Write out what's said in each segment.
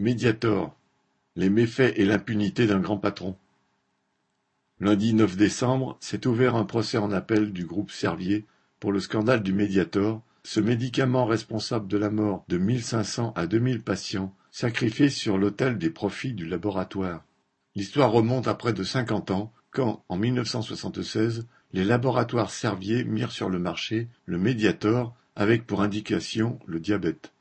Mediator, les méfaits et l'impunité d'un grand patron. Lundi 9 décembre, s'est ouvert un procès en appel du groupe Servier pour le scandale du Mediator, ce médicament responsable de la mort de 1500 à 2000 patients sacrifiés sur l'autel des profits du laboratoire. L'histoire remonte à près de cinquante ans, quand, en 1976, les laboratoires Servier mirent sur le marché le Mediator avec pour indication le diabète.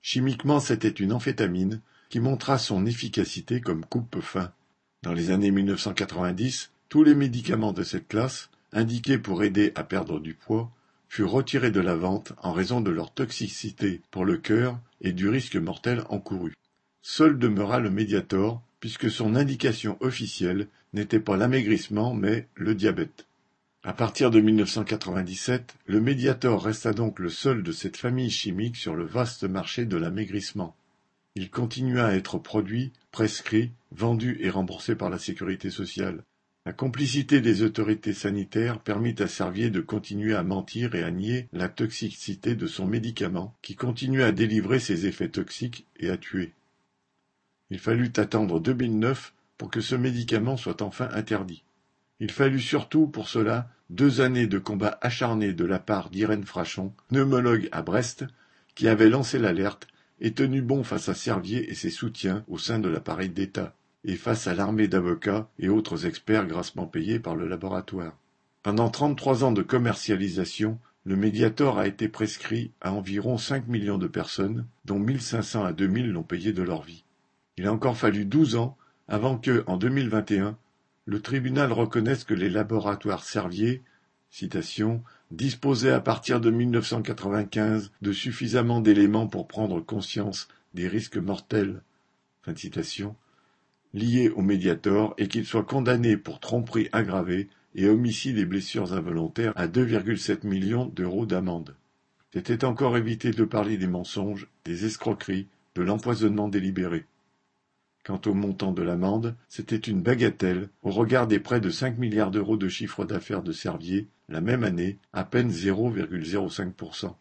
Chimiquement, c'était une amphétamine qui montra son efficacité comme coupe-faim. Dans les années 1990, tous les médicaments de cette classe, indiqués pour aider à perdre du poids, furent retirés de la vente en raison de leur toxicité pour le cœur et du risque mortel encouru. Seul demeura le Mediator, puisque son indication officielle n'était pas l'amaigrissement mais le diabète. À partir de 1997, le Mediator resta donc le seul de cette famille chimique sur le vaste marché de l'amaigrissement. Il continua à être produit, prescrit, vendu et remboursé par la sécurité sociale. La complicité des autorités sanitaires permit à Servier de continuer à mentir et à nier la toxicité de son médicament, qui continuait à délivrer ses effets toxiques et à tuer. Il fallut attendre 2009 pour que ce médicament soit enfin interdit. Il fallut surtout pour cela deux années de combats acharnés de la part d'Irène Frachon, pneumologue à Brest, qui avait lancé l'alerte et tenu bon face à Servier et ses soutiens au sein de l'appareil d'État, et face à l'armée d'avocats et autres experts grassement payés par le laboratoire. Pendant trente-trois ans de commercialisation, le Mediator a été prescrit à environ cinq millions de personnes, dont mille cinq cents à deux mille l'ont payé de leur vie. Il a encore fallu douze ans avant que, en 2021, le tribunal reconnaisse que les laboratoires Servier citation, disposaient à partir de 1995 de suffisamment d'éléments pour prendre conscience des risques mortels liés au Mediator et qu'il soit condamné pour tromperie aggravée et homicide et blessures involontaires à 2,7 millions d'euros d'amende. C'était encore éviter de parler des mensonges, des escroqueries, de l'empoisonnement délibéré. Quant au montant de l'amende, c'était une bagatelle au regard des près de cinq milliards d'euros de chiffre d'affaires de Servier, la même année, à peine 0,05%.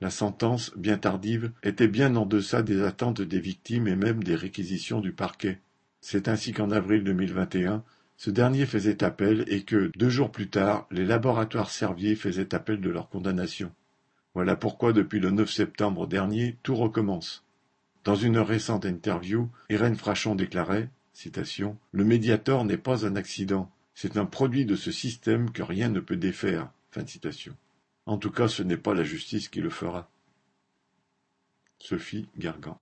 La sentence, bien tardive, était bien en deçà des attentes des victimes et même des réquisitions du parquet. C'est ainsi qu'en avril 2021, ce dernier faisait appel et que, deux jours plus tard, les laboratoires Servier faisaient appel de leur condamnation. Voilà pourquoi depuis le 9 septembre dernier, tout recommence. Dans une récente interview, Irène Frachon déclarait Le Mediator n'est pas un accident, c'est un produit de ce système que rien ne peut défaire. En tout cas, ce n'est pas la justice qui le fera. Sophie Gargan.